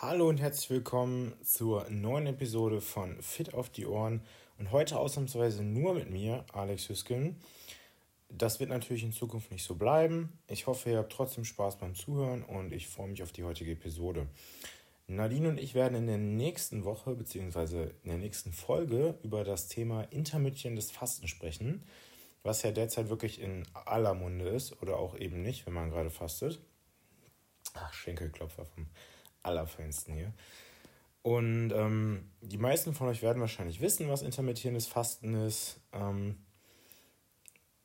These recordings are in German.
Hallo und herzlich willkommen zur neuen Episode von Fit auf die Ohren und heute ausnahmsweise nur mit mir, Alex Hüsken. Das wird natürlich in Zukunft nicht so bleiben. Ich hoffe, ihr habt trotzdem Spaß beim Zuhören und ich freue mich auf die heutige Episode. Nadine und ich werden in der nächsten Woche bzw. in der nächsten Folge über das Thema intermittierendes Fasten sprechen, was ja derzeit wirklich in aller Munde ist oder auch eben nicht, wenn man gerade fastet. Ach, Schenkelklopfer vom Allerfeinsten hier. Und ähm, die meisten von euch werden wahrscheinlich wissen, was intermittierendes Fasten ist. Ähm,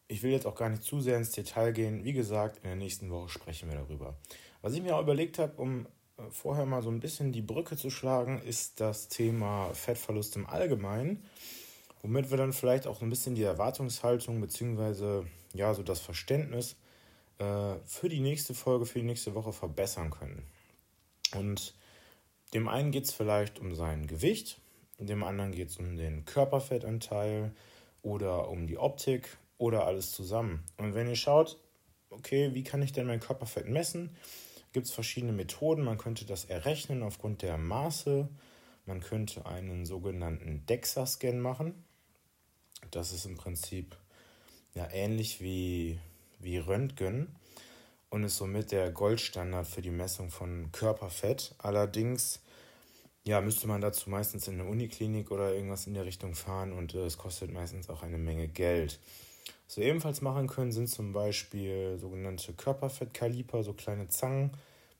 ich will jetzt auch gar nicht zu sehr ins Detail gehen. Wie gesagt, in der nächsten Woche sprechen wir darüber. Was ich mir auch überlegt habe, um äh, vorher mal so ein bisschen die Brücke zu schlagen, ist das Thema Fettverlust im Allgemeinen, womit wir dann vielleicht auch ein bisschen die Erwartungshaltung bzw. ja so das Verständnis äh, für die nächste Folge, für die nächste Woche verbessern können. Und dem einen geht es vielleicht um sein Gewicht, dem anderen geht es um den Körperfettanteil oder um die Optik oder alles zusammen. Und wenn ihr schaut, okay, wie kann ich denn mein Körperfett messen? Gibt es verschiedene Methoden. Man könnte das errechnen aufgrund der Maße. Man könnte einen sogenannten DEXA-Scan machen. Das ist im Prinzip ja, ähnlich wie, wie Röntgen und ist somit der Goldstandard für die Messung von Körperfett. Allerdings ja, müsste man dazu meistens in eine Uniklinik oder irgendwas in der Richtung fahren und äh, es kostet meistens auch eine Menge Geld. Was wir ebenfalls machen können, sind zum Beispiel sogenannte Körperfettkaliper, so kleine Zangen,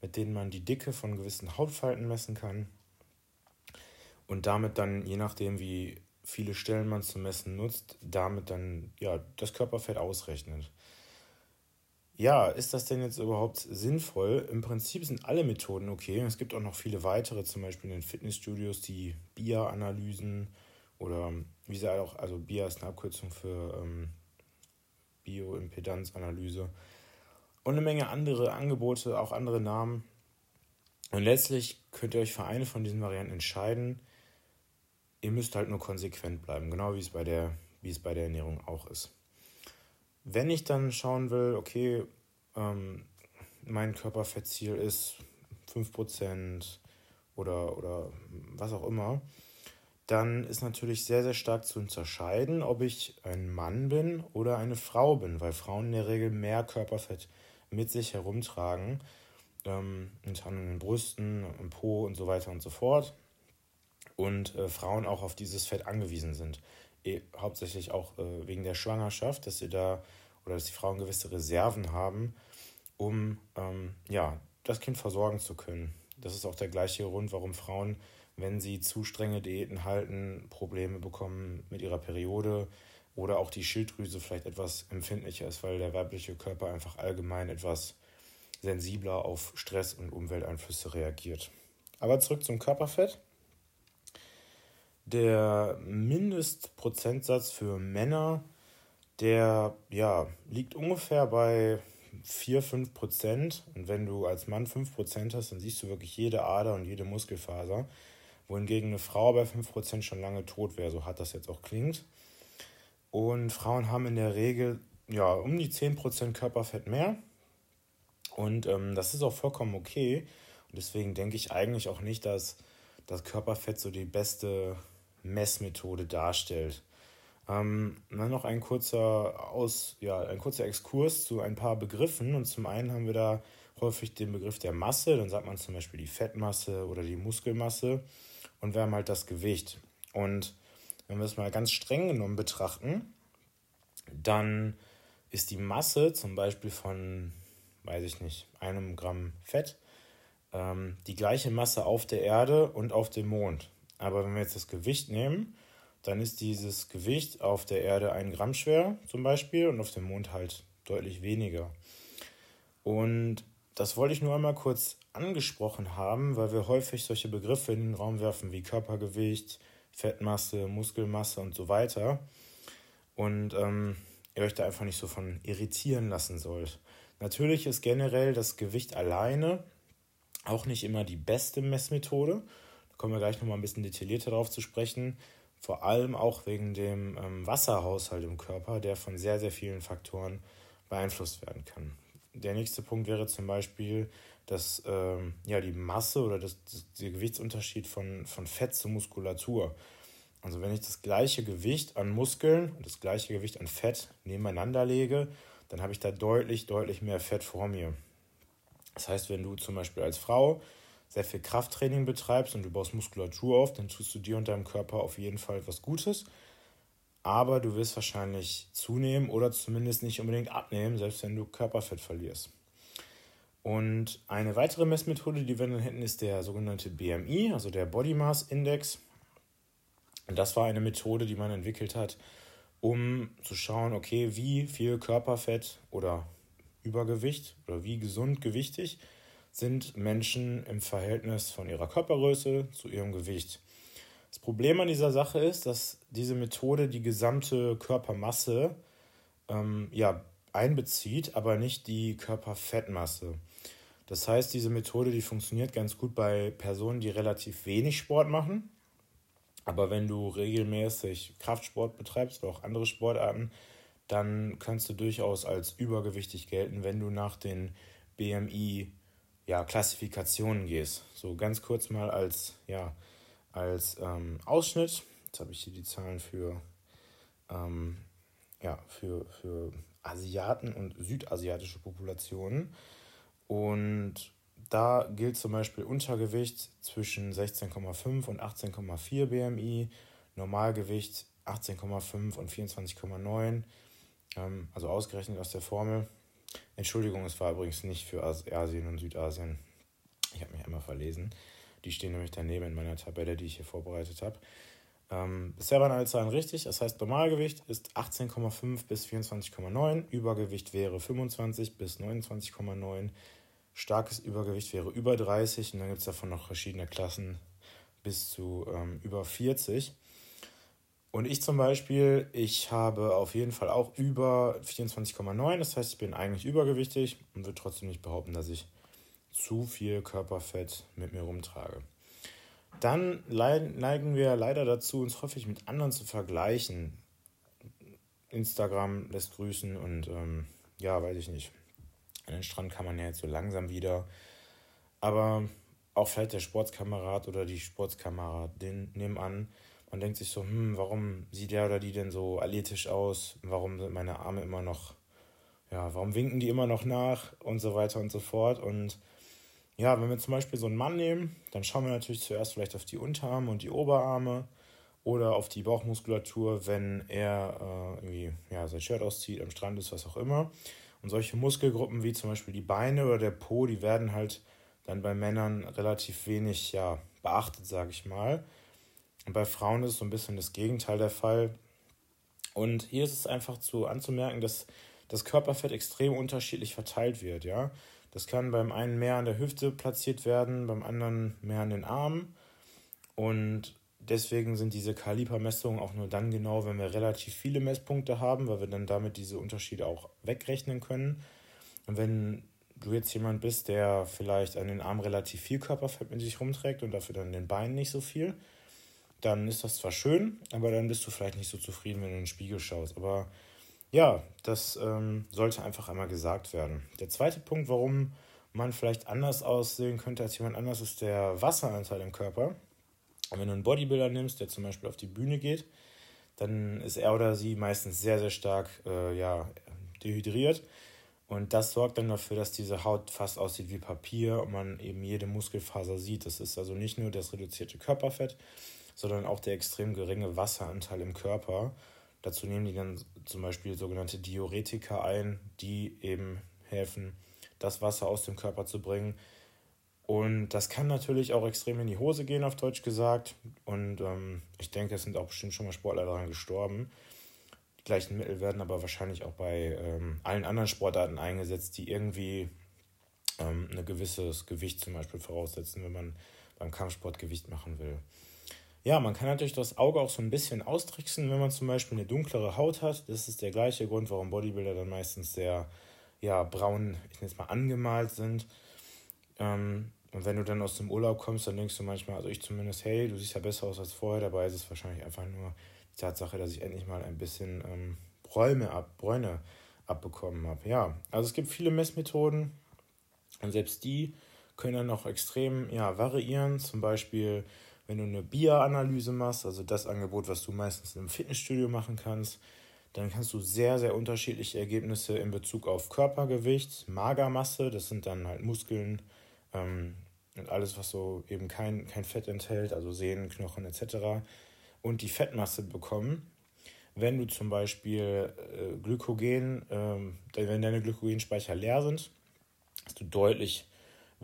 mit denen man die Dicke von gewissen Hautfalten messen kann und damit dann, je nachdem wie viele Stellen man zum Messen nutzt, damit dann ja, das Körperfett ausrechnet. Ja, ist das denn jetzt überhaupt sinnvoll? Im Prinzip sind alle Methoden okay. Es gibt auch noch viele weitere, zum Beispiel in den Fitnessstudios, die BIA-Analysen oder wie sie auch, also BIA ist eine Abkürzung für ähm, Bioimpedanzanalyse und eine Menge andere Angebote, auch andere Namen. Und letztlich könnt ihr euch für eine von diesen Varianten entscheiden. Ihr müsst halt nur konsequent bleiben, genau wie es bei der, wie es bei der Ernährung auch ist. Wenn ich dann schauen will, okay, ähm, mein Körperfettziel ist 5% oder, oder was auch immer, dann ist natürlich sehr, sehr stark zu unterscheiden, ob ich ein Mann bin oder eine Frau bin, weil Frauen in der Regel mehr Körperfett mit sich herumtragen, ähm, unter anderem Brüsten, im Po und so weiter und so fort. Und äh, Frauen auch auf dieses Fett angewiesen sind. Eh, hauptsächlich auch äh, wegen der Schwangerschaft, dass sie da oder dass die Frauen gewisse Reserven haben, um ähm, ja, das Kind versorgen zu können. Das ist auch der gleiche Grund, warum Frauen, wenn sie zu strenge Diäten halten, Probleme bekommen mit ihrer Periode oder auch die Schilddrüse vielleicht etwas empfindlicher ist, weil der weibliche Körper einfach allgemein etwas sensibler auf Stress und Umwelteinflüsse reagiert. Aber zurück zum Körperfett. Der Mindestprozentsatz für Männer, der ja, liegt ungefähr bei 4, 5 Prozent. Und wenn du als Mann 5 Prozent hast, dann siehst du wirklich jede Ader und jede Muskelfaser. Wohingegen eine Frau bei 5 Prozent schon lange tot wäre, so hart das jetzt auch klingt. Und Frauen haben in der Regel ja um die 10 Prozent Körperfett mehr. Und ähm, das ist auch vollkommen okay. Und deswegen denke ich eigentlich auch nicht, dass das Körperfett so die beste Messmethode darstellt. Ähm, dann noch ein kurzer, Aus, ja, ein kurzer Exkurs zu ein paar Begriffen. Und zum einen haben wir da häufig den Begriff der Masse. Dann sagt man zum Beispiel die Fettmasse oder die Muskelmasse. Und wir haben halt das Gewicht. Und wenn wir es mal ganz streng genommen betrachten, dann ist die Masse zum Beispiel von, weiß ich nicht, einem Gramm Fett ähm, die gleiche Masse auf der Erde und auf dem Mond. Aber wenn wir jetzt das Gewicht nehmen, dann ist dieses Gewicht auf der Erde ein Gramm schwer zum Beispiel und auf dem Mond halt deutlich weniger. Und das wollte ich nur einmal kurz angesprochen haben, weil wir häufig solche Begriffe in den Raum werfen wie Körpergewicht, Fettmasse, Muskelmasse und so weiter. Und ähm, ihr euch da einfach nicht so von irritieren lassen sollt. Natürlich ist generell das Gewicht alleine auch nicht immer die beste Messmethode. Kommen wir gleich nochmal ein bisschen detaillierter darauf zu sprechen. Vor allem auch wegen dem ähm, Wasserhaushalt im Körper, der von sehr, sehr vielen Faktoren beeinflusst werden kann. Der nächste Punkt wäre zum Beispiel, das, ähm, ja, die Masse oder das, das, der Gewichtsunterschied von, von Fett zu Muskulatur. Also wenn ich das gleiche Gewicht an Muskeln und das gleiche Gewicht an Fett nebeneinander lege, dann habe ich da deutlich, deutlich mehr Fett vor mir. Das heißt, wenn du zum Beispiel als Frau sehr viel Krafttraining betreibst und du baust Muskulatur auf, dann tust du dir und deinem Körper auf jeden Fall was Gutes. Aber du wirst wahrscheinlich zunehmen oder zumindest nicht unbedingt abnehmen, selbst wenn du Körperfett verlierst. Und eine weitere Messmethode, die wir dann hätten, ist der sogenannte BMI, also der Body Mass Index. Und das war eine Methode, die man entwickelt hat, um zu schauen, okay, wie viel Körperfett oder Übergewicht oder wie gesund gewichtig sind Menschen im Verhältnis von ihrer Körpergröße zu ihrem Gewicht. Das Problem an dieser Sache ist, dass diese Methode die gesamte Körpermasse ähm, ja, einbezieht, aber nicht die Körperfettmasse. Das heißt, diese Methode, die funktioniert ganz gut bei Personen, die relativ wenig Sport machen. Aber wenn du regelmäßig Kraftsport betreibst oder auch andere Sportarten, dann kannst du durchaus als übergewichtig gelten, wenn du nach den BMI ja, Klassifikationen gehst. So ganz kurz mal als, ja, als ähm, Ausschnitt. Jetzt habe ich hier die Zahlen für, ähm, ja, für, für Asiaten und südasiatische Populationen. Und da gilt zum Beispiel Untergewicht zwischen 16,5 und 18,4 BMI, Normalgewicht 18,5 und 24,9, ähm, also ausgerechnet aus der Formel. Entschuldigung, es war übrigens nicht für Asien und Südasien. Ich habe mich einmal verlesen. Die stehen nämlich daneben in meiner Tabelle, die ich hier vorbereitet habe. Ähm, bisher waren alle Zahlen richtig. Das heißt, Normalgewicht ist 18,5 bis 24,9. Übergewicht wäre 25 bis 29,9. Starkes Übergewicht wäre über 30. Und dann gibt es davon noch verschiedene Klassen bis zu ähm, über 40. Und ich zum Beispiel, ich habe auf jeden Fall auch über 24,9. Das heißt, ich bin eigentlich übergewichtig und würde trotzdem nicht behaupten, dass ich zu viel Körperfett mit mir rumtrage. Dann neigen wir leider dazu, uns häufig mit anderen zu vergleichen. Instagram lässt grüßen und ähm, ja, weiß ich nicht. An den Strand kann man ja jetzt so langsam wieder. Aber auch vielleicht der Sportskamerad oder die Sportskameradin nebenan, man denkt sich so, hm, warum sieht der oder die denn so athletisch aus? Warum sind meine Arme immer noch, ja, warum winken die immer noch nach und so weiter und so fort. Und ja, wenn wir zum Beispiel so einen Mann nehmen, dann schauen wir natürlich zuerst vielleicht auf die Unterarme und die Oberarme oder auf die Bauchmuskulatur, wenn er äh, irgendwie ja, sein Shirt auszieht, am Strand ist, was auch immer. Und solche Muskelgruppen wie zum Beispiel die Beine oder der Po, die werden halt dann bei Männern relativ wenig ja, beachtet, sage ich mal. Und bei Frauen ist es so ein bisschen das Gegenteil der Fall. Und hier ist es einfach zu anzumerken, dass das Körperfett extrem unterschiedlich verteilt wird, ja. Das kann beim einen mehr an der Hüfte platziert werden, beim anderen mehr an den Armen. Und deswegen sind diese Kalibermessungen auch nur dann genau, wenn wir relativ viele Messpunkte haben, weil wir dann damit diese Unterschiede auch wegrechnen können. Und wenn du jetzt jemand bist, der vielleicht an den Armen relativ viel Körperfett mit sich rumträgt und dafür dann den Beinen nicht so viel, dann ist das zwar schön, aber dann bist du vielleicht nicht so zufrieden, wenn du in den Spiegel schaust. Aber ja, das ähm, sollte einfach einmal gesagt werden. Der zweite Punkt, warum man vielleicht anders aussehen könnte als jemand anders, ist der Wasseranteil im Körper. Und wenn du einen Bodybuilder nimmst, der zum Beispiel auf die Bühne geht, dann ist er oder sie meistens sehr, sehr stark äh, ja, dehydriert. Und das sorgt dann dafür, dass diese Haut fast aussieht wie Papier und man eben jede Muskelfaser sieht. Das ist also nicht nur das reduzierte Körperfett, sondern auch der extrem geringe Wasseranteil im Körper. Dazu nehmen die dann zum Beispiel sogenannte Diuretika ein, die eben helfen, das Wasser aus dem Körper zu bringen. Und das kann natürlich auch extrem in die Hose gehen, auf Deutsch gesagt. Und ähm, ich denke, es sind auch bestimmt schon mal Sportler daran gestorben. Die gleichen Mittel werden aber wahrscheinlich auch bei ähm, allen anderen Sportarten eingesetzt, die irgendwie ähm, ein gewisses Gewicht zum Beispiel voraussetzen, wenn man beim Kampfsport Gewicht machen will. Ja, man kann natürlich das Auge auch so ein bisschen austricksen, wenn man zum Beispiel eine dunklere Haut hat. Das ist der gleiche Grund, warum Bodybuilder dann meistens sehr ja, braun, ich nenne es mal, angemalt sind. Ähm, und wenn du dann aus dem Urlaub kommst, dann denkst du manchmal, also ich zumindest, hey, du siehst ja besser aus als vorher. Dabei ist es wahrscheinlich einfach nur die Tatsache, dass ich endlich mal ein bisschen ähm, Bräume ab, Bräune abbekommen habe. Ja, also es gibt viele Messmethoden und selbst die können dann auch extrem ja, variieren. Zum Beispiel, wenn du eine BIA-Analyse machst, also das Angebot, was du meistens im Fitnessstudio machen kannst, dann kannst du sehr, sehr unterschiedliche Ergebnisse in Bezug auf Körpergewicht, Magermasse, das sind dann halt Muskeln ähm, und alles, was so eben kein, kein Fett enthält, also Sehnen, Knochen etc. und die Fettmasse bekommen. Wenn du zum Beispiel äh, Glykogen, äh, wenn deine Glykogenspeicher leer sind, hast du deutlich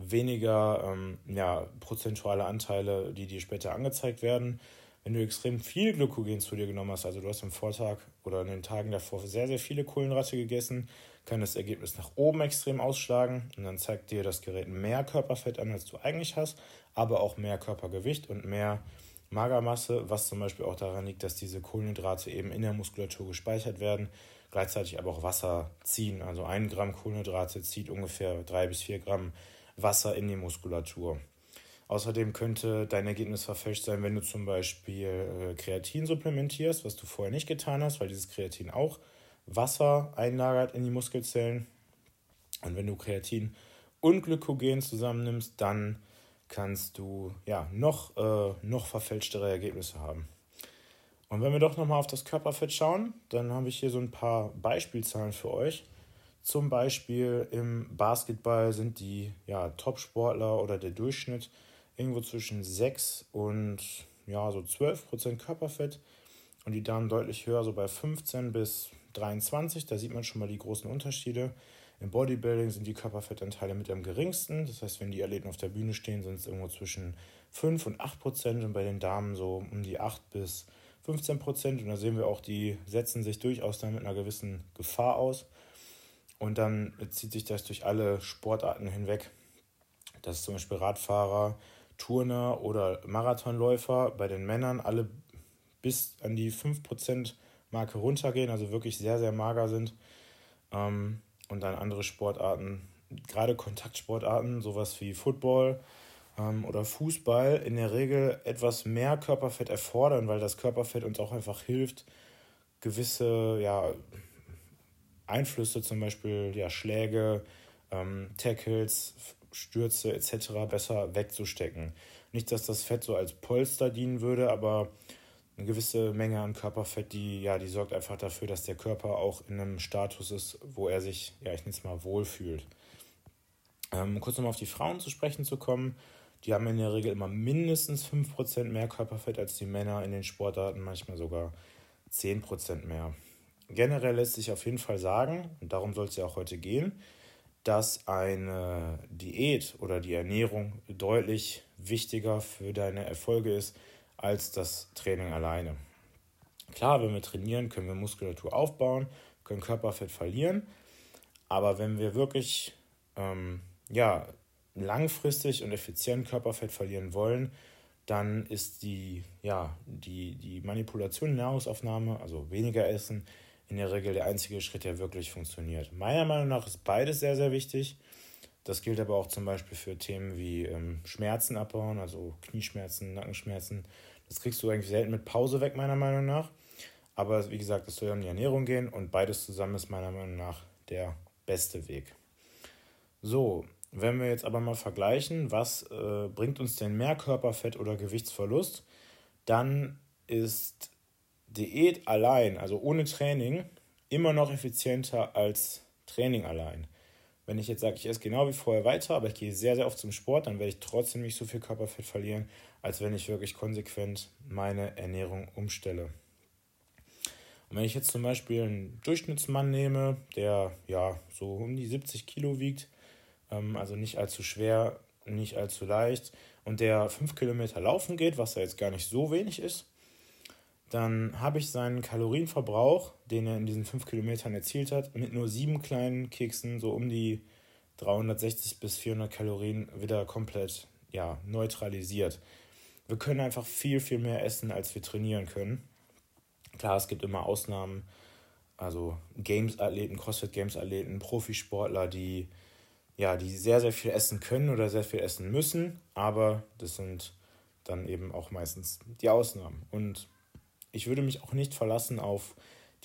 weniger ähm, ja, prozentuale Anteile, die dir später angezeigt werden. Wenn du extrem viel Glykogen zu dir genommen hast, also du hast am Vortag oder in den Tagen davor sehr, sehr viele Kohlenhydrate gegessen, kann das Ergebnis nach oben extrem ausschlagen und dann zeigt dir das Gerät mehr Körperfett an, als du eigentlich hast, aber auch mehr Körpergewicht und mehr Magermasse, was zum Beispiel auch daran liegt, dass diese Kohlenhydrate eben in der Muskulatur gespeichert werden, gleichzeitig aber auch Wasser ziehen. Also ein Gramm Kohlenhydrate zieht ungefähr drei bis vier Gramm Wasser in die Muskulatur. Außerdem könnte dein Ergebnis verfälscht sein, wenn du zum Beispiel äh, Kreatin supplementierst, was du vorher nicht getan hast, weil dieses Kreatin auch Wasser einlagert in die Muskelzellen. Und wenn du Kreatin und Glykogen zusammennimmst, dann kannst du ja noch, äh, noch verfälschtere Ergebnisse haben. Und wenn wir doch nochmal auf das Körperfett schauen, dann habe ich hier so ein paar Beispielzahlen für euch. Zum Beispiel im Basketball sind die ja, Top-Sportler oder der Durchschnitt irgendwo zwischen 6 und ja, so 12 Prozent Körperfett und die Damen deutlich höher, so bei 15 bis 23. Da sieht man schon mal die großen Unterschiede. Im Bodybuilding sind die Körperfettanteile mit am geringsten. Das heißt, wenn die Athleten auf der Bühne stehen, sind es irgendwo zwischen 5 und 8 Prozent und bei den Damen so um die 8 bis 15 Prozent. Und da sehen wir auch, die setzen sich durchaus dann mit einer gewissen Gefahr aus. Und dann zieht sich das durch alle Sportarten hinweg. Das zum Beispiel Radfahrer, Turner oder Marathonläufer bei den Männern alle bis an die 5% Marke runtergehen, also wirklich sehr, sehr mager sind. Ähm, und dann andere Sportarten, gerade Kontaktsportarten, sowas wie Football ähm, oder Fußball, in der Regel etwas mehr Körperfett erfordern, weil das Körperfett uns auch einfach hilft, gewisse ja, Einflüsse, zum Beispiel ja, Schläge, ähm, Tackles, Stürze etc. besser wegzustecken. Nicht, dass das Fett so als Polster dienen würde, aber eine gewisse Menge an Körperfett, die, ja, die sorgt einfach dafür, dass der Körper auch in einem Status ist, wo er sich, ja, ich nenne es mal, wohlfühlt. Ähm, kurz nochmal auf die Frauen zu sprechen zu kommen. Die haben in der Regel immer mindestens 5% mehr Körperfett als die Männer in den Sportarten, manchmal sogar 10% mehr. Generell lässt sich auf jeden Fall sagen, und darum soll es ja auch heute gehen, dass eine Diät oder die Ernährung deutlich wichtiger für deine Erfolge ist als das Training alleine. Klar, wenn wir trainieren, können wir Muskulatur aufbauen, können Körperfett verlieren, aber wenn wir wirklich ähm, ja, langfristig und effizient Körperfett verlieren wollen, dann ist die, ja, die, die Manipulation der Nahrungsaufnahme, also weniger essen, in der Regel der einzige Schritt, der wirklich funktioniert. Meiner Meinung nach ist beides sehr, sehr wichtig. Das gilt aber auch zum Beispiel für Themen wie ähm, Schmerzen abbauen, also Knieschmerzen, Nackenschmerzen. Das kriegst du eigentlich selten mit Pause weg, meiner Meinung nach. Aber wie gesagt, es soll ja um die Ernährung gehen und beides zusammen ist meiner Meinung nach der beste Weg. So, wenn wir jetzt aber mal vergleichen, was äh, bringt uns denn mehr Körperfett oder Gewichtsverlust, dann ist Diät allein, also ohne Training, immer noch effizienter als Training allein. Wenn ich jetzt sage, ich esse genau wie vorher weiter, aber ich gehe sehr, sehr oft zum Sport, dann werde ich trotzdem nicht so viel Körperfett verlieren, als wenn ich wirklich konsequent meine Ernährung umstelle. Und wenn ich jetzt zum Beispiel einen Durchschnittsmann nehme, der ja so um die 70 Kilo wiegt, ähm, also nicht allzu schwer, nicht allzu leicht, und der 5 Kilometer laufen geht, was ja jetzt gar nicht so wenig ist, dann habe ich seinen Kalorienverbrauch, den er in diesen 5 Kilometern erzielt hat, mit nur sieben kleinen Keksen so um die 360 bis 400 Kalorien wieder komplett ja, neutralisiert. Wir können einfach viel, viel mehr essen, als wir trainieren können. Klar, es gibt immer Ausnahmen, also Games-Athleten, CrossFit-Games-Athleten, Profisportler, die, ja, die sehr, sehr viel essen können oder sehr viel essen müssen, aber das sind dann eben auch meistens die Ausnahmen. Und ich würde mich auch nicht verlassen auf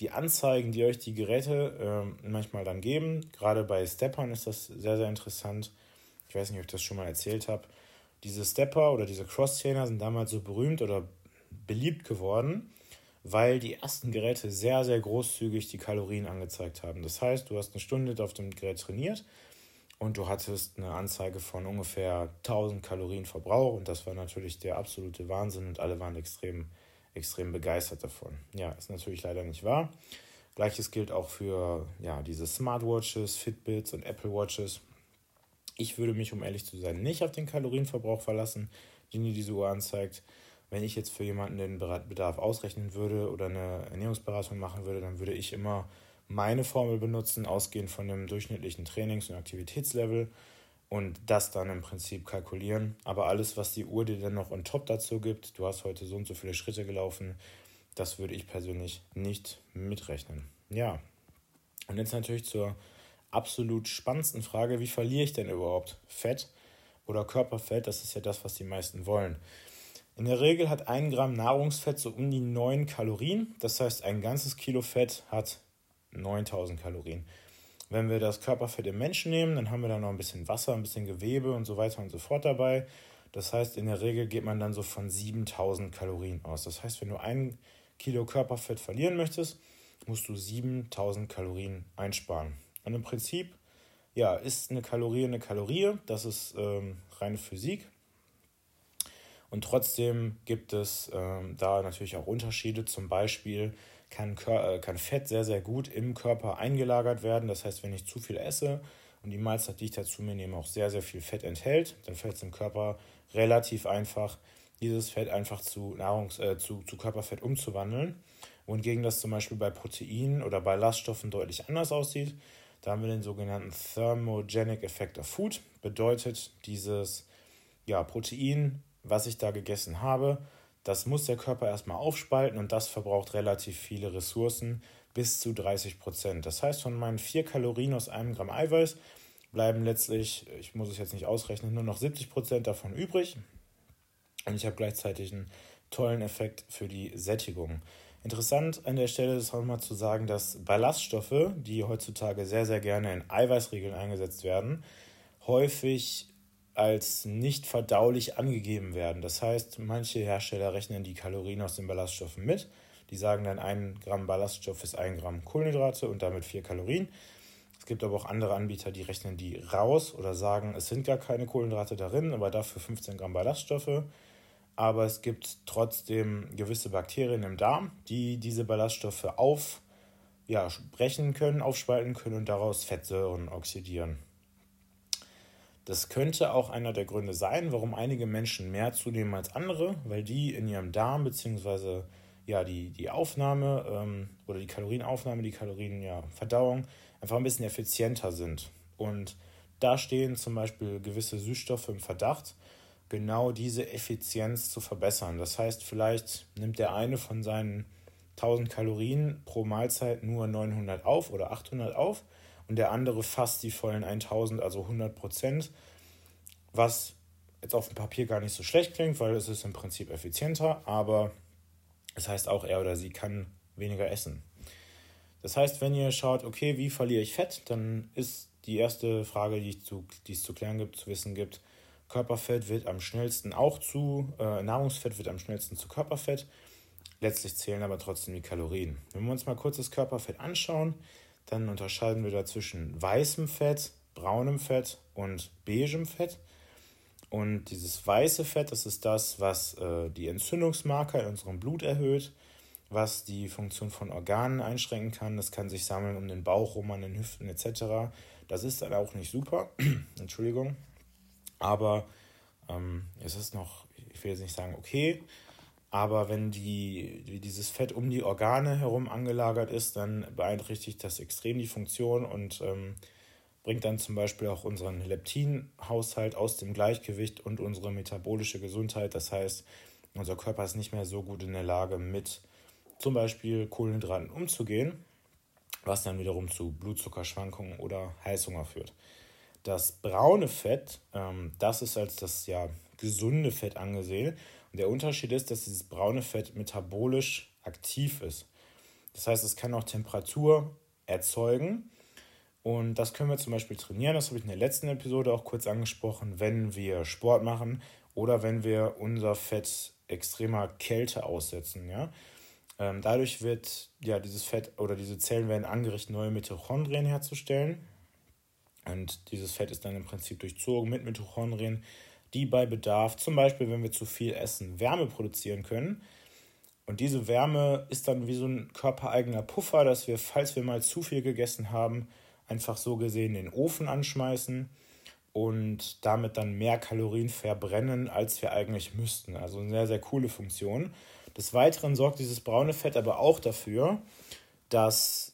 die Anzeigen, die euch die Geräte äh, manchmal dann geben. Gerade bei Steppern ist das sehr, sehr interessant. Ich weiß nicht, ob ich das schon mal erzählt habe. Diese Stepper oder diese Cross-Trainer sind damals so berühmt oder beliebt geworden, weil die ersten Geräte sehr, sehr großzügig die Kalorien angezeigt haben. Das heißt, du hast eine Stunde auf dem Gerät trainiert und du hattest eine Anzeige von ungefähr 1000 Kalorien Verbrauch und das war natürlich der absolute Wahnsinn und alle waren extrem, extrem begeistert davon. Ja, ist natürlich leider nicht wahr. Gleiches gilt auch für ja, diese Smartwatches, Fitbits und Apple Watches. Ich würde mich, um ehrlich zu sein, nicht auf den Kalorienverbrauch verlassen, den dir diese Uhr anzeigt. Wenn ich jetzt für jemanden den Bedarf ausrechnen würde oder eine Ernährungsberatung machen würde, dann würde ich immer meine Formel benutzen, ausgehend von dem durchschnittlichen Trainings- und Aktivitätslevel und das dann im Prinzip kalkulieren. Aber alles, was die Uhr dir dann noch on top dazu gibt, du hast heute so und so viele Schritte gelaufen, das würde ich persönlich nicht mitrechnen. Ja, und jetzt natürlich zur absolut spannendsten Frage, wie verliere ich denn überhaupt Fett oder Körperfett? Das ist ja das, was die meisten wollen. In der Regel hat ein Gramm Nahrungsfett so um die 9 Kalorien. Das heißt, ein ganzes Kilo Fett hat 9000 Kalorien. Wenn wir das Körperfett im Menschen nehmen, dann haben wir da noch ein bisschen Wasser, ein bisschen Gewebe und so weiter und so fort dabei. Das heißt, in der Regel geht man dann so von 7000 Kalorien aus. Das heißt, wenn du ein Kilo Körperfett verlieren möchtest, musst du 7000 Kalorien einsparen. Und im Prinzip, ja, ist eine Kalorie eine Kalorie, das ist ähm, reine Physik. Und trotzdem gibt es ähm, da natürlich auch Unterschiede. Zum Beispiel kann, äh, kann Fett sehr, sehr gut im Körper eingelagert werden. Das heißt, wenn ich zu viel esse und die Mahlzeit, die ich dazu mir nehme, auch sehr, sehr viel Fett enthält, dann fällt es im Körper relativ einfach, dieses Fett einfach zu, Nahrungs-, äh, zu, zu Körperfett umzuwandeln. Wohingegen das zum Beispiel bei Proteinen oder Ballaststoffen deutlich anders aussieht. Da haben wir den sogenannten Thermogenic Effect of Food. Bedeutet, dieses ja, Protein, was ich da gegessen habe, das muss der Körper erstmal aufspalten und das verbraucht relativ viele Ressourcen, bis zu 30 Prozent. Das heißt, von meinen 4 Kalorien aus einem Gramm Eiweiß bleiben letztlich, ich muss es jetzt nicht ausrechnen, nur noch 70 Prozent davon übrig. Und ich habe gleichzeitig einen tollen Effekt für die Sättigung. Interessant an der Stelle ist auch mal zu sagen, dass Ballaststoffe, die heutzutage sehr, sehr gerne in Eiweißriegeln eingesetzt werden, häufig als nicht verdaulich angegeben werden. Das heißt, manche Hersteller rechnen die Kalorien aus den Ballaststoffen mit. Die sagen dann, ein Gramm Ballaststoff ist ein Gramm Kohlenhydrate und damit vier Kalorien. Es gibt aber auch andere Anbieter, die rechnen die raus oder sagen, es sind gar keine Kohlenhydrate darin, aber dafür 15 Gramm Ballaststoffe aber es gibt trotzdem gewisse Bakterien im Darm, die diese Ballaststoffe aufbrechen ja, können, aufspalten können und daraus Fettsäuren oxidieren. Das könnte auch einer der Gründe sein, warum einige Menschen mehr zunehmen als andere, weil die in ihrem Darm bzw. Ja, die, die Aufnahme ähm, oder die Kalorienaufnahme, die Kalorienverdauung ja, einfach ein bisschen effizienter sind. Und da stehen zum Beispiel gewisse Süßstoffe im Verdacht, genau diese Effizienz zu verbessern. Das heißt, vielleicht nimmt der eine von seinen 1000 Kalorien pro Mahlzeit nur 900 auf oder 800 auf und der andere fast die vollen 1000, also 100 Prozent, was jetzt auf dem Papier gar nicht so schlecht klingt, weil es ist im Prinzip effizienter, aber es heißt auch, er oder sie kann weniger essen. Das heißt, wenn ihr schaut, okay, wie verliere ich Fett, dann ist die erste Frage, die, zu, die es zu klären gibt, zu wissen gibt, Körperfett wird am schnellsten auch zu, äh, Nahrungsfett wird am schnellsten zu Körperfett. Letztlich zählen aber trotzdem die Kalorien. Wenn wir uns mal kurz das Körperfett anschauen, dann unterscheiden wir da zwischen weißem Fett, braunem Fett und beigem Fett. Und dieses weiße Fett, das ist das, was äh, die Entzündungsmarker in unserem Blut erhöht, was die Funktion von Organen einschränken kann. Das kann sich sammeln um den Bauch rum, an den Hüften etc. Das ist dann auch nicht super. Entschuldigung. Aber ähm, es ist noch, ich will jetzt nicht sagen okay, aber wenn die, dieses Fett um die Organe herum angelagert ist, dann beeinträchtigt das extrem die Funktion und ähm, bringt dann zum Beispiel auch unseren Leptinhaushalt aus dem Gleichgewicht und unsere metabolische Gesundheit. Das heißt, unser Körper ist nicht mehr so gut in der Lage, mit zum Beispiel Kohlenhydraten umzugehen, was dann wiederum zu Blutzuckerschwankungen oder Heißhunger führt. Das braune Fett, ähm, das ist als das ja gesunde Fett angesehen. Der Unterschied ist, dass dieses braune Fett metabolisch aktiv ist. Das heißt, es kann auch Temperatur erzeugen Und das können wir zum Beispiel trainieren, das habe ich in der letzten Episode auch kurz angesprochen, wenn wir Sport machen oder wenn wir unser Fett extremer Kälte aussetzen. Ja? Ähm, dadurch wird ja dieses Fett oder diese Zellen werden angerichtet, neue Mitochondrien herzustellen. Und dieses Fett ist dann im Prinzip durchzogen mit Mitochondrien, die bei Bedarf, zum Beispiel wenn wir zu viel essen, Wärme produzieren können. Und diese Wärme ist dann wie so ein körpereigener Puffer, dass wir, falls wir mal zu viel gegessen haben, einfach so gesehen den Ofen anschmeißen und damit dann mehr Kalorien verbrennen, als wir eigentlich müssten. Also eine sehr, sehr coole Funktion. Des Weiteren sorgt dieses braune Fett aber auch dafür, dass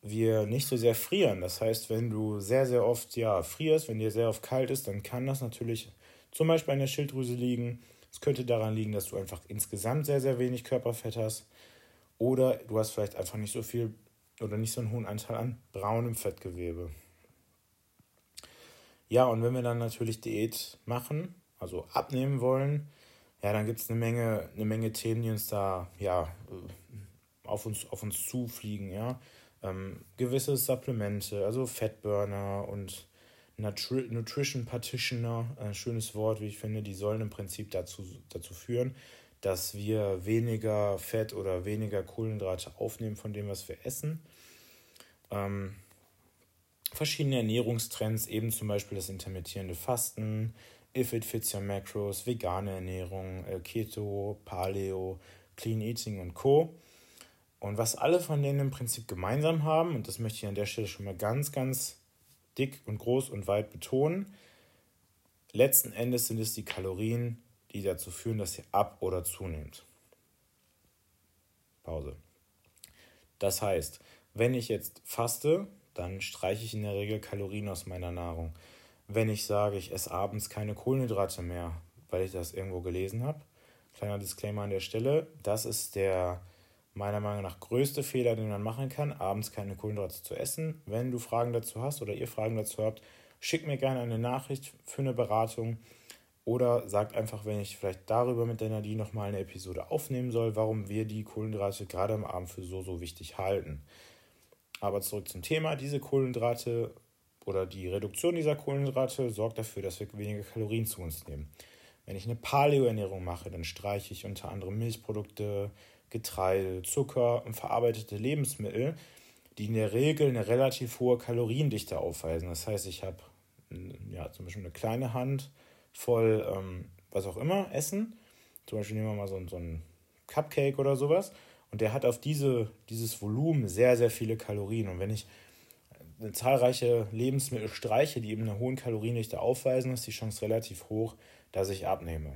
wir nicht so sehr frieren. Das heißt, wenn du sehr, sehr oft ja, frierst, wenn dir sehr oft kalt ist, dann kann das natürlich zum Beispiel an der Schilddrüse liegen. Es könnte daran liegen, dass du einfach insgesamt sehr, sehr wenig Körperfett hast. Oder du hast vielleicht einfach nicht so viel oder nicht so einen hohen Anteil an braunem Fettgewebe. Ja, und wenn wir dann natürlich Diät machen, also abnehmen wollen, ja, dann gibt es eine Menge, eine Menge Themen, die uns da ja, äh, auf, uns, auf uns zufliegen. Ja? Ähm, gewisse Supplemente, also Fettburner und Nutri Nutrition Partitioner, ein schönes Wort, wie ich finde, die sollen im Prinzip dazu, dazu führen, dass wir weniger Fett oder weniger Kohlenhydrate aufnehmen von dem, was wir essen. Ähm, verschiedene Ernährungstrends, eben zum Beispiel das intermittierende Fasten, If It Fits Your Macros, vegane Ernährung, äh, Keto, Paleo, Clean Eating und Co. Und was alle von denen im Prinzip gemeinsam haben, und das möchte ich an der Stelle schon mal ganz, ganz dick und groß und weit betonen, letzten Endes sind es die Kalorien, die dazu führen, dass ihr ab- oder zunehmt. Pause. Das heißt, wenn ich jetzt faste, dann streiche ich in der Regel Kalorien aus meiner Nahrung. Wenn ich sage, ich esse abends keine Kohlenhydrate mehr, weil ich das irgendwo gelesen habe, kleiner Disclaimer an der Stelle, das ist der meiner Meinung nach größte Fehler, den man machen kann, abends keine Kohlenhydrate zu essen. Wenn du Fragen dazu hast oder ihr Fragen dazu habt, schick mir gerne eine Nachricht für eine Beratung oder sagt einfach, wenn ich vielleicht darüber mit der Nadine nochmal eine Episode aufnehmen soll, warum wir die Kohlenhydrate gerade am Abend für so, so wichtig halten. Aber zurück zum Thema. Diese Kohlenhydrate oder die Reduktion dieser Kohlenhydrate sorgt dafür, dass wir weniger Kalorien zu uns nehmen. Wenn ich eine Paleo-Ernährung mache, dann streiche ich unter anderem Milchprodukte, Getreide, Zucker und verarbeitete Lebensmittel, die in der Regel eine relativ hohe Kaloriendichte aufweisen. Das heißt, ich habe ja, zum Beispiel eine kleine Hand voll, ähm, was auch immer, Essen. Zum Beispiel nehmen wir mal so, so einen Cupcake oder sowas. Und der hat auf diese, dieses Volumen sehr, sehr viele Kalorien. Und wenn ich zahlreiche Lebensmittel streiche, die eben eine hohe Kaloriendichte aufweisen, ist die Chance relativ hoch, dass ich abnehme.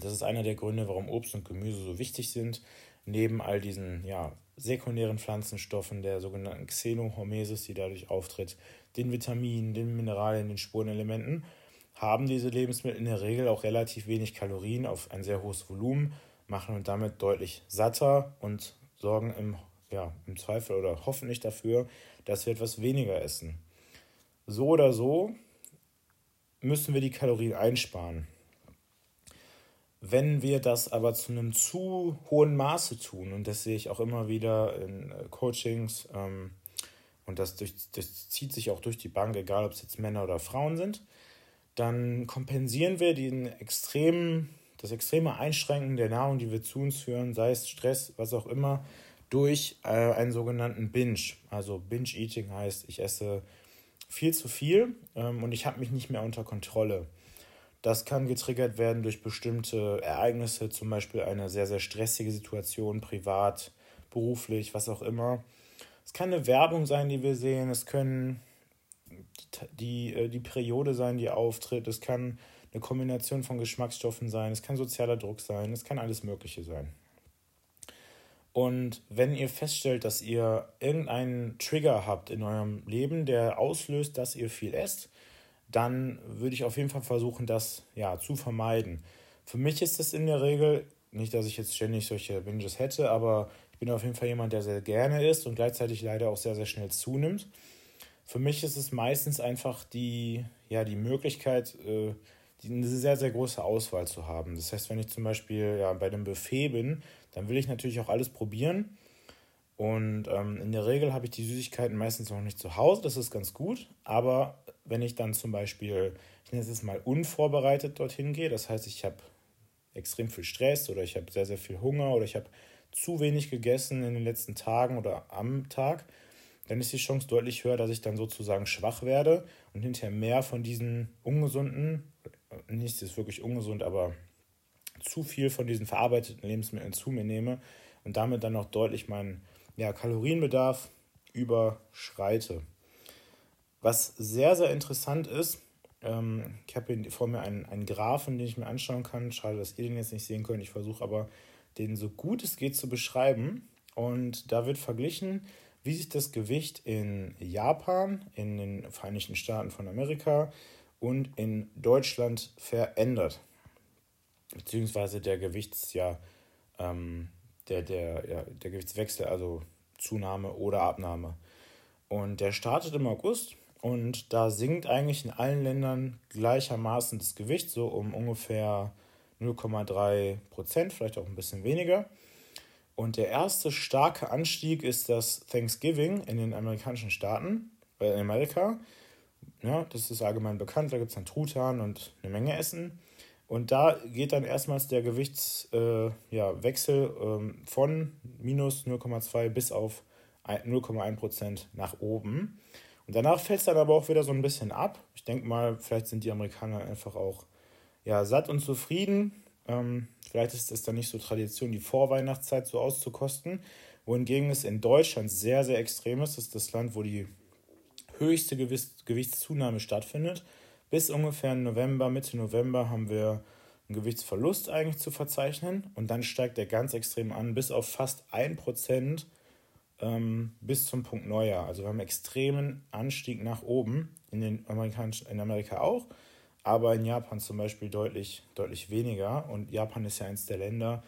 Das ist einer der Gründe, warum Obst und Gemüse so wichtig sind. Neben all diesen ja, sekundären Pflanzenstoffen, der sogenannten Xenohormesis, die dadurch auftritt, den Vitaminen, den Mineralien, den Spurenelementen, haben diese Lebensmittel in der Regel auch relativ wenig Kalorien auf ein sehr hohes Volumen, machen und damit deutlich satter und sorgen im, ja, im Zweifel oder hoffentlich dafür, dass wir etwas weniger essen. So oder so müssen wir die Kalorien einsparen. Wenn wir das aber zu einem zu hohen Maße tun, und das sehe ich auch immer wieder in äh, Coachings, ähm, und das, durch, das zieht sich auch durch die Bank, egal ob es jetzt Männer oder Frauen sind, dann kompensieren wir den extremen, das extreme Einschränken der Nahrung, die wir zu uns führen, sei es Stress, was auch immer, durch äh, einen sogenannten Binge. Also Binge-Eating heißt, ich esse viel zu viel ähm, und ich habe mich nicht mehr unter Kontrolle. Das kann getriggert werden durch bestimmte Ereignisse, zum Beispiel eine sehr, sehr stressige Situation, privat, beruflich, was auch immer. Es kann eine Werbung sein, die wir sehen, es können die, äh, die Periode sein, die auftritt, es kann eine Kombination von Geschmacksstoffen sein, es kann sozialer Druck sein, es kann alles Mögliche sein. Und wenn ihr feststellt, dass ihr irgendeinen Trigger habt in eurem Leben, der auslöst, dass ihr viel esst, dann würde ich auf jeden Fall versuchen, das ja, zu vermeiden. Für mich ist es in der Regel, nicht, dass ich jetzt ständig solche Binges hätte, aber ich bin auf jeden Fall jemand, der sehr gerne isst und gleichzeitig leider auch sehr, sehr schnell zunimmt. Für mich ist es meistens einfach die, ja, die Möglichkeit, äh, eine sehr, sehr große Auswahl zu haben. Das heißt, wenn ich zum Beispiel ja, bei einem Buffet bin, dann will ich natürlich auch alles probieren Und ähm, in der Regel habe ich die Süßigkeiten meistens noch nicht zu Hause, das ist ganz gut. Aber wenn ich dann zum Beispiel, ich nenne es jetzt mal unvorbereitet dorthin gehe, das heißt, ich habe extrem viel Stress oder ich habe sehr, sehr viel Hunger oder ich habe zu wenig gegessen in den letzten Tagen oder am Tag, dann ist die Chance deutlich höher, dass ich dann sozusagen schwach werde und hinterher mehr von diesen ungesunden, nichts ist wirklich ungesund, aber zu viel von diesen verarbeiteten Lebensmitteln zu mir nehme und damit dann noch deutlich meinen ja, Kalorienbedarf überschreite. Was sehr, sehr interessant ist, ähm, ich habe hier vor mir einen, einen Graphen, den ich mir anschauen kann. Schade, dass ihr den jetzt nicht sehen könnt. Ich versuche aber, den so gut es geht zu beschreiben. Und da wird verglichen, wie sich das Gewicht in Japan, in den Vereinigten Staaten von Amerika und in Deutschland verändert. Beziehungsweise der Gewichts, ja, ähm, der, der, ja, der Gewichtswechsel, also Zunahme oder Abnahme. Und der startet im August und da sinkt eigentlich in allen Ländern gleichermaßen das Gewicht, so um ungefähr 0,3 Prozent, vielleicht auch ein bisschen weniger. Und der erste starke Anstieg ist das Thanksgiving in den amerikanischen Staaten, äh, in Amerika. Ja, das ist allgemein bekannt, da gibt es dann Truthahn und eine Menge Essen. Und da geht dann erstmals der Gewichtswechsel äh, ja, ähm, von minus 0,2 bis auf 0,1 Prozent nach oben. Und danach fällt es dann aber auch wieder so ein bisschen ab. Ich denke mal, vielleicht sind die Amerikaner einfach auch ja, satt und zufrieden ähm, vielleicht ist es dann nicht so Tradition, die Vorweihnachtszeit so auszukosten. Wohingegen es in Deutschland sehr, sehr extrem ist. Das ist das Land, wo die höchste Gewicht, Gewichtszunahme stattfindet. Bis ungefähr November, Mitte November haben wir einen Gewichtsverlust eigentlich zu verzeichnen. Und dann steigt der ganz extrem an, bis auf fast 1% ähm, bis zum Punkt Neujahr. Also wir haben einen extremen Anstieg nach oben, in, den in Amerika auch aber in Japan zum Beispiel deutlich, deutlich weniger. Und Japan ist ja eines der Länder,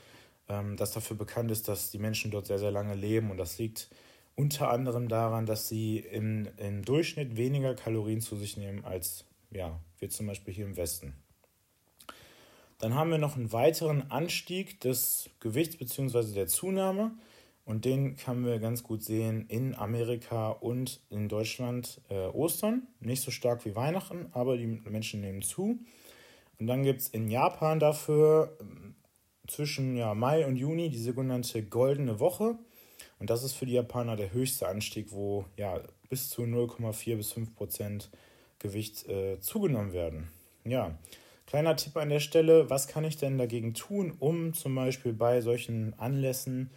ähm, das dafür bekannt ist, dass die Menschen dort sehr, sehr lange leben. Und das liegt unter anderem daran, dass sie im, im Durchschnitt weniger Kalorien zu sich nehmen als ja, wir zum Beispiel hier im Westen. Dann haben wir noch einen weiteren Anstieg des Gewichts bzw. der Zunahme. Und den können wir ganz gut sehen in Amerika und in Deutschland äh, Ostern. Nicht so stark wie Weihnachten, aber die Menschen nehmen zu. Und dann gibt es in Japan dafür äh, zwischen ja, Mai und Juni die sogenannte Goldene Woche. Und das ist für die Japaner der höchste Anstieg, wo ja bis zu 0,4 bis 5 Prozent Gewicht äh, zugenommen werden. Ja, kleiner Tipp an der Stelle: Was kann ich denn dagegen tun, um zum Beispiel bei solchen Anlässen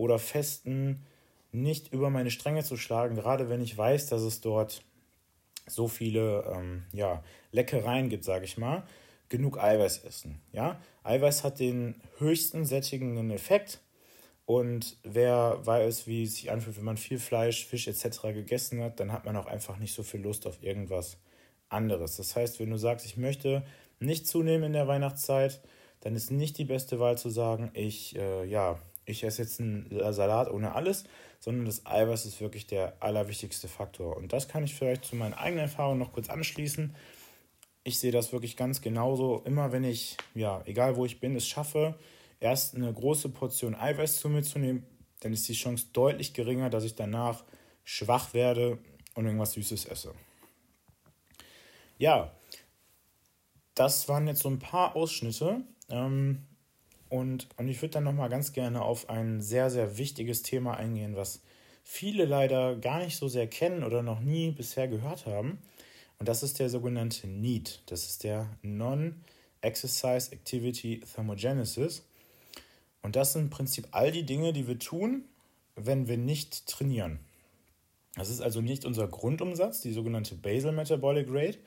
oder Festen nicht über meine Stränge zu schlagen, gerade wenn ich weiß, dass es dort so viele ähm, ja, Leckereien gibt, sage ich mal, genug Eiweiß essen. Ja? Eiweiß hat den höchsten sättigenden Effekt und wer weiß, wie es sich anfühlt, wenn man viel Fleisch, Fisch etc. gegessen hat, dann hat man auch einfach nicht so viel Lust auf irgendwas anderes. Das heißt, wenn du sagst, ich möchte nicht zunehmen in der Weihnachtszeit, dann ist nicht die beste Wahl zu sagen, ich äh, ja, ich esse jetzt einen Salat ohne alles, sondern das Eiweiß ist wirklich der allerwichtigste Faktor. Und das kann ich vielleicht zu meinen eigenen Erfahrungen noch kurz anschließen. Ich sehe das wirklich ganz genauso. Immer wenn ich, ja, egal wo ich bin, es schaffe, erst eine große Portion Eiweiß zu mir zu nehmen, dann ist die Chance deutlich geringer, dass ich danach schwach werde und irgendwas Süßes esse. Ja, das waren jetzt so ein paar Ausschnitte. Ähm, und, und ich würde dann nochmal ganz gerne auf ein sehr, sehr wichtiges Thema eingehen, was viele leider gar nicht so sehr kennen oder noch nie bisher gehört haben. Und das ist der sogenannte NEAT. Das ist der Non-Exercise Activity Thermogenesis. Und das sind im Prinzip all die Dinge, die wir tun, wenn wir nicht trainieren. Das ist also nicht unser Grundumsatz, die sogenannte Basal Metabolic Rate,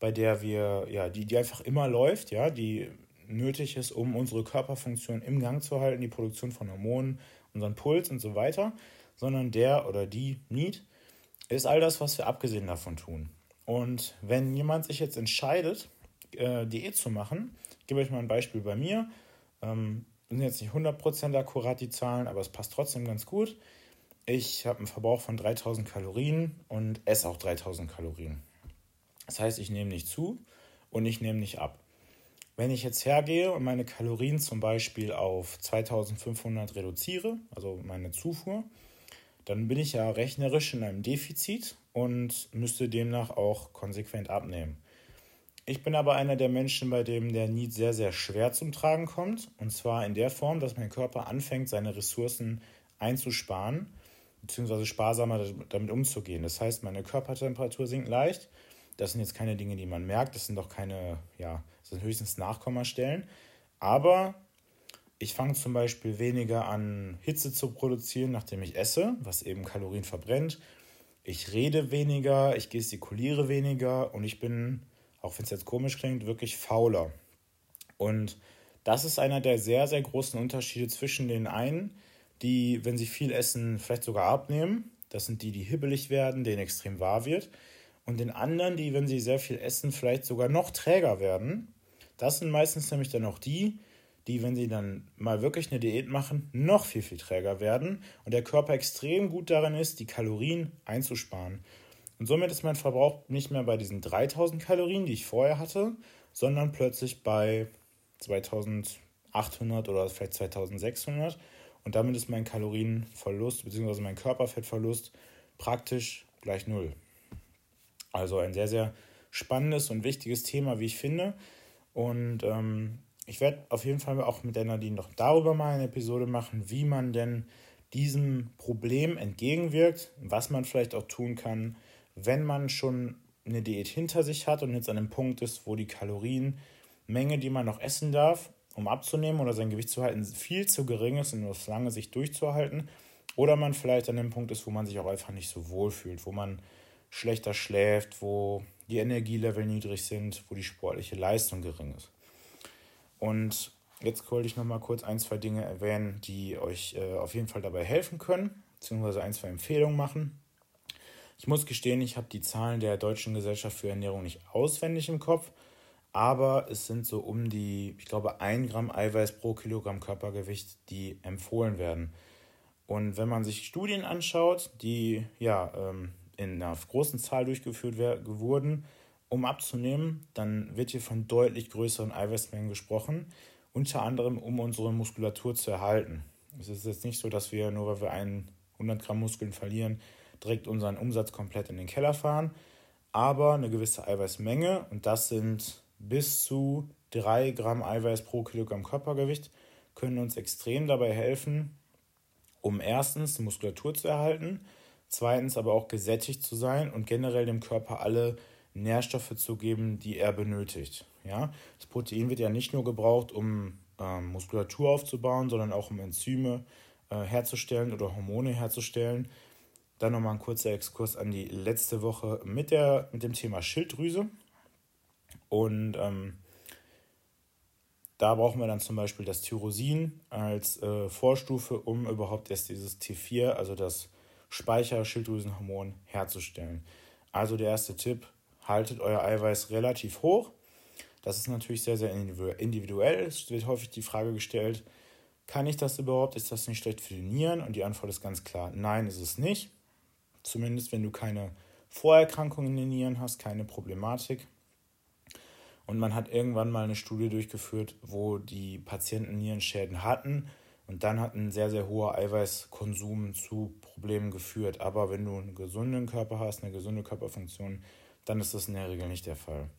bei der wir, ja, die, die einfach immer läuft, ja, die nötig ist, um unsere Körperfunktion im Gang zu halten, die Produktion von Hormonen, unseren Puls und so weiter, sondern der oder die Need ist all das, was wir abgesehen davon tun. Und wenn jemand sich jetzt entscheidet, äh, Diät zu machen, ich gebe euch mal ein Beispiel bei mir, ähm, sind jetzt nicht 100% akkurat die Zahlen, aber es passt trotzdem ganz gut. Ich habe einen Verbrauch von 3000 Kalorien und esse auch 3000 Kalorien. Das heißt, ich nehme nicht zu und ich nehme nicht ab. Wenn ich jetzt hergehe und meine Kalorien zum Beispiel auf 2500 reduziere, also meine Zufuhr, dann bin ich ja rechnerisch in einem Defizit und müsste demnach auch konsequent abnehmen. Ich bin aber einer der Menschen, bei dem der Need sehr, sehr schwer zum Tragen kommt. Und zwar in der Form, dass mein Körper anfängt, seine Ressourcen einzusparen, beziehungsweise sparsamer damit umzugehen. Das heißt, meine Körpertemperatur sinkt leicht. Das sind jetzt keine Dinge, die man merkt. Das sind doch keine, ja, das sind höchstens Nachkommastellen. Aber ich fange zum Beispiel weniger an, Hitze zu produzieren, nachdem ich esse, was eben Kalorien verbrennt. Ich rede weniger, ich gestikuliere weniger und ich bin auch wenn es jetzt komisch klingt, wirklich fauler. Und das ist einer der sehr, sehr großen Unterschiede zwischen den einen, die, wenn sie viel essen, vielleicht sogar abnehmen. Das sind die, die hibbelig werden, denen extrem wahr wird. Und den anderen, die, wenn sie sehr viel essen, vielleicht sogar noch träger werden. Das sind meistens nämlich dann auch die, die, wenn sie dann mal wirklich eine Diät machen, noch viel, viel träger werden und der Körper extrem gut darin ist, die Kalorien einzusparen. Und somit ist mein Verbrauch nicht mehr bei diesen 3000 Kalorien, die ich vorher hatte, sondern plötzlich bei 2800 oder vielleicht 2600. Und damit ist mein Kalorienverlust bzw. mein Körperfettverlust praktisch gleich null. Also ein sehr, sehr spannendes und wichtiges Thema, wie ich finde. Und ähm, ich werde auf jeden Fall auch mit der Nadine noch darüber mal eine Episode machen, wie man denn diesem Problem entgegenwirkt, was man vielleicht auch tun kann, wenn man schon eine Diät hinter sich hat und jetzt an einem Punkt ist, wo die Kalorienmenge, die man noch essen darf, um abzunehmen oder sein Gewicht zu halten, viel zu gering ist, um das lange sich durchzuhalten. Oder man vielleicht an dem Punkt ist, wo man sich auch einfach nicht so wohl fühlt, wo man schlechter schläft, wo die Energielevel niedrig sind, wo die sportliche Leistung gering ist. Und jetzt wollte ich noch mal kurz ein, zwei Dinge erwähnen, die euch äh, auf jeden Fall dabei helfen können, beziehungsweise ein, zwei Empfehlungen machen. Ich muss gestehen, ich habe die Zahlen der Deutschen Gesellschaft für Ernährung nicht auswendig im Kopf, aber es sind so um die, ich glaube, 1 Gramm Eiweiß pro Kilogramm Körpergewicht, die empfohlen werden. Und wenn man sich Studien anschaut, die ja ähm, in einer großen Zahl durchgeführt wurden, um abzunehmen, dann wird hier von deutlich größeren Eiweißmengen gesprochen, unter anderem um unsere Muskulatur zu erhalten. Es ist jetzt nicht so, dass wir nur weil wir 100 Gramm Muskeln verlieren, direkt unseren Umsatz komplett in den Keller fahren, aber eine gewisse Eiweißmenge und das sind bis zu 3 Gramm Eiweiß pro Kilogramm Körpergewicht, können uns extrem dabei helfen, um erstens Muskulatur zu erhalten, zweitens aber auch gesättigt zu sein und generell dem Körper alle Nährstoffe zu geben, die er benötigt. Ja? Das Protein wird ja nicht nur gebraucht, um ähm, Muskulatur aufzubauen, sondern auch um Enzyme äh, herzustellen oder Hormone herzustellen, dann nochmal ein kurzer Exkurs an die letzte Woche mit, der, mit dem Thema Schilddrüse. Und ähm, da brauchen wir dann zum Beispiel das Tyrosin als äh, Vorstufe, um überhaupt erst dieses T4, also das Speicherschilddrüsenhormon, herzustellen. Also der erste Tipp, haltet euer Eiweiß relativ hoch. Das ist natürlich sehr, sehr individuell. Es wird häufig die Frage gestellt, kann ich das überhaupt? Ist das nicht schlecht für die Nieren? Und die Antwort ist ganz klar, nein, ist es nicht. Zumindest wenn du keine Vorerkrankungen in den Nieren hast, keine Problematik. Und man hat irgendwann mal eine Studie durchgeführt, wo die Patienten Nierenschäden hatten und dann hat ein sehr, sehr hoher Eiweißkonsum zu Problemen geführt. Aber wenn du einen gesunden Körper hast, eine gesunde Körperfunktion, dann ist das in der Regel nicht der Fall.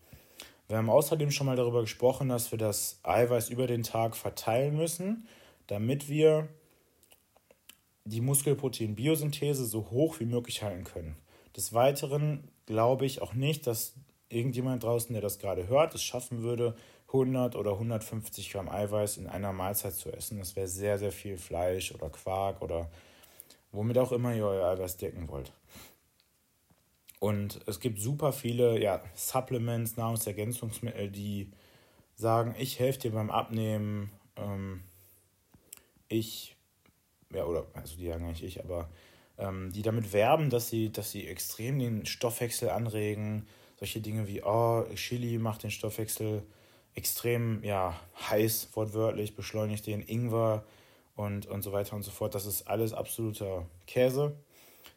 Wir haben außerdem schon mal darüber gesprochen, dass wir das Eiweiß über den Tag verteilen müssen, damit wir die Muskelproteinbiosynthese so hoch wie möglich halten können. Des Weiteren glaube ich auch nicht, dass irgendjemand draußen, der das gerade hört, es schaffen würde, 100 oder 150 Gramm Eiweiß in einer Mahlzeit zu essen. Das wäre sehr, sehr viel Fleisch oder Quark oder womit auch immer ihr euer Eiweiß decken wollt. Und es gibt super viele ja, Supplements, Nahrungsergänzungsmittel, die sagen, ich helfe dir beim Abnehmen, ähm, ich ja, oder also die sagen nicht ich, aber ähm, die damit werben, dass sie, dass sie extrem den Stoffwechsel anregen. Solche Dinge wie, oh, Chili macht den Stoffwechsel extrem ja, heiß, wortwörtlich, beschleunigt den Ingwer und, und so weiter und so fort. Das ist alles absoluter Käse.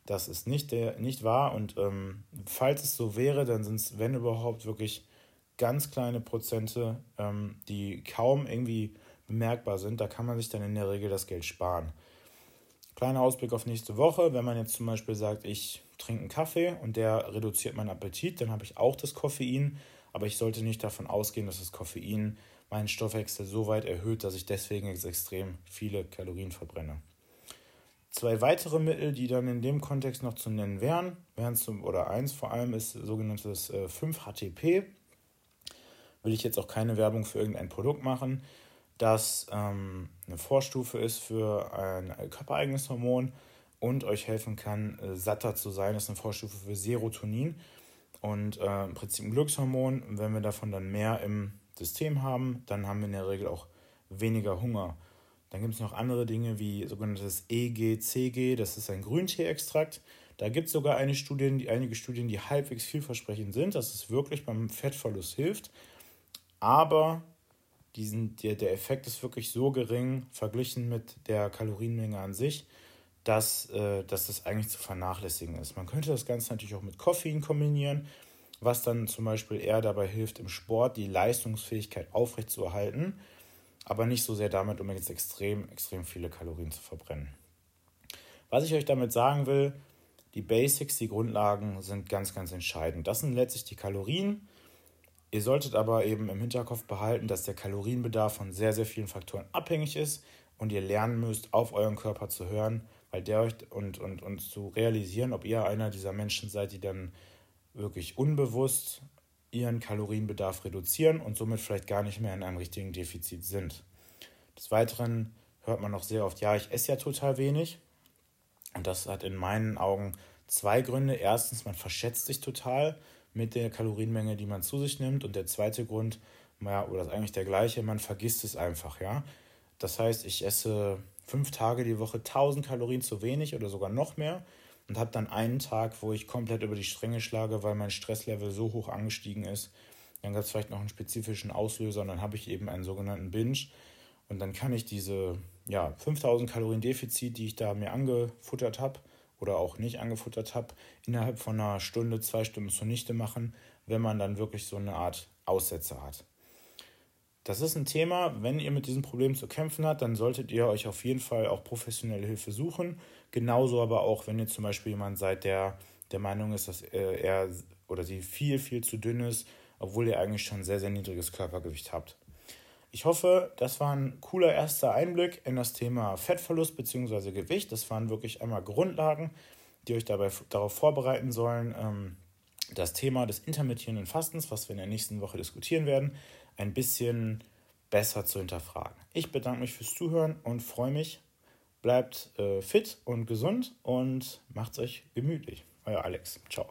Das ist nicht, der, nicht wahr. Und ähm, falls es so wäre, dann sind es, wenn überhaupt, wirklich ganz kleine Prozente, ähm, die kaum irgendwie bemerkbar sind. Da kann man sich dann in der Regel das Geld sparen. Kleiner Ausblick auf nächste Woche. Wenn man jetzt zum Beispiel sagt, ich trinke einen Kaffee und der reduziert meinen Appetit, dann habe ich auch das Koffein. Aber ich sollte nicht davon ausgehen, dass das Koffein meinen Stoffwechsel so weit erhöht, dass ich deswegen extrem viele Kalorien verbrenne. Zwei weitere Mittel, die dann in dem Kontext noch zu nennen wären, wären zum, oder eins vor allem ist sogenanntes äh, 5-HTP. Will ich jetzt auch keine Werbung für irgendein Produkt machen, das ähm, eine Vorstufe ist für ein körpereigenes Hormon und euch helfen kann, äh, satter zu sein. Das ist eine Vorstufe für Serotonin und äh, im Prinzip ein Glückshormon. Und wenn wir davon dann mehr im System haben, dann haben wir in der Regel auch weniger Hunger. Dann gibt es noch andere Dinge wie sogenanntes EGCG, das ist ein Grüntee-Extrakt. Da gibt es sogar eine Studien, die, einige Studien, die halbwegs vielversprechend sind, dass es wirklich beim Fettverlust hilft. Aber diesen, der, der Effekt ist wirklich so gering verglichen mit der Kalorienmenge an sich, dass, äh, dass das eigentlich zu vernachlässigen ist. Man könnte das Ganze natürlich auch mit Koffein kombinieren, was dann zum Beispiel eher dabei hilft, im Sport die Leistungsfähigkeit aufrechtzuerhalten, aber nicht so sehr damit, um jetzt extrem, extrem viele Kalorien zu verbrennen. Was ich euch damit sagen will, die Basics, die Grundlagen sind ganz, ganz entscheidend. Das sind letztlich die Kalorien. Ihr solltet aber eben im Hinterkopf behalten, dass der Kalorienbedarf von sehr, sehr vielen Faktoren abhängig ist und ihr lernen müsst, auf euren Körper zu hören, weil der euch und, und, und zu realisieren, ob ihr einer dieser Menschen seid, die dann wirklich unbewusst ihren Kalorienbedarf reduzieren und somit vielleicht gar nicht mehr in einem richtigen Defizit sind. Des Weiteren hört man noch sehr oft, ja, ich esse ja total wenig. Und das hat in meinen Augen zwei Gründe. Erstens, man verschätzt sich total mit der Kalorienmenge, die man zu sich nimmt. Und der zweite Grund, ja, oder ist eigentlich der gleiche, man vergisst es einfach, ja. Das heißt, ich esse fünf Tage die Woche 1000 Kalorien zu wenig oder sogar noch mehr und habe dann einen Tag, wo ich komplett über die Stränge schlage, weil mein Stresslevel so hoch angestiegen ist. Dann gab es vielleicht noch einen spezifischen Auslöser und dann habe ich eben einen sogenannten Binge. Und dann kann ich diese ja, 5000 Kalorien Defizit, die ich da mir angefuttert habe oder auch nicht angefuttert habe, innerhalb von einer Stunde, zwei Stunden zunichte machen, wenn man dann wirklich so eine Art Aussetzer hat. Das ist ein Thema, wenn ihr mit diesem Problem zu kämpfen habt, dann solltet ihr euch auf jeden Fall auch professionelle Hilfe suchen. Genauso aber auch, wenn ihr zum Beispiel jemand seid, der der Meinung ist, dass er oder sie viel, viel zu dünn ist, obwohl ihr eigentlich schon sehr, sehr niedriges Körpergewicht habt. Ich hoffe, das war ein cooler erster Einblick in das Thema Fettverlust bzw. Gewicht. Das waren wirklich einmal Grundlagen, die euch dabei darauf vorbereiten sollen, ähm, das Thema des intermittierenden Fastens, was wir in der nächsten Woche diskutieren werden, ein bisschen besser zu hinterfragen. Ich bedanke mich fürs Zuhören und freue mich. Bleibt äh, fit und gesund und macht es euch gemütlich. Euer Alex. Ciao.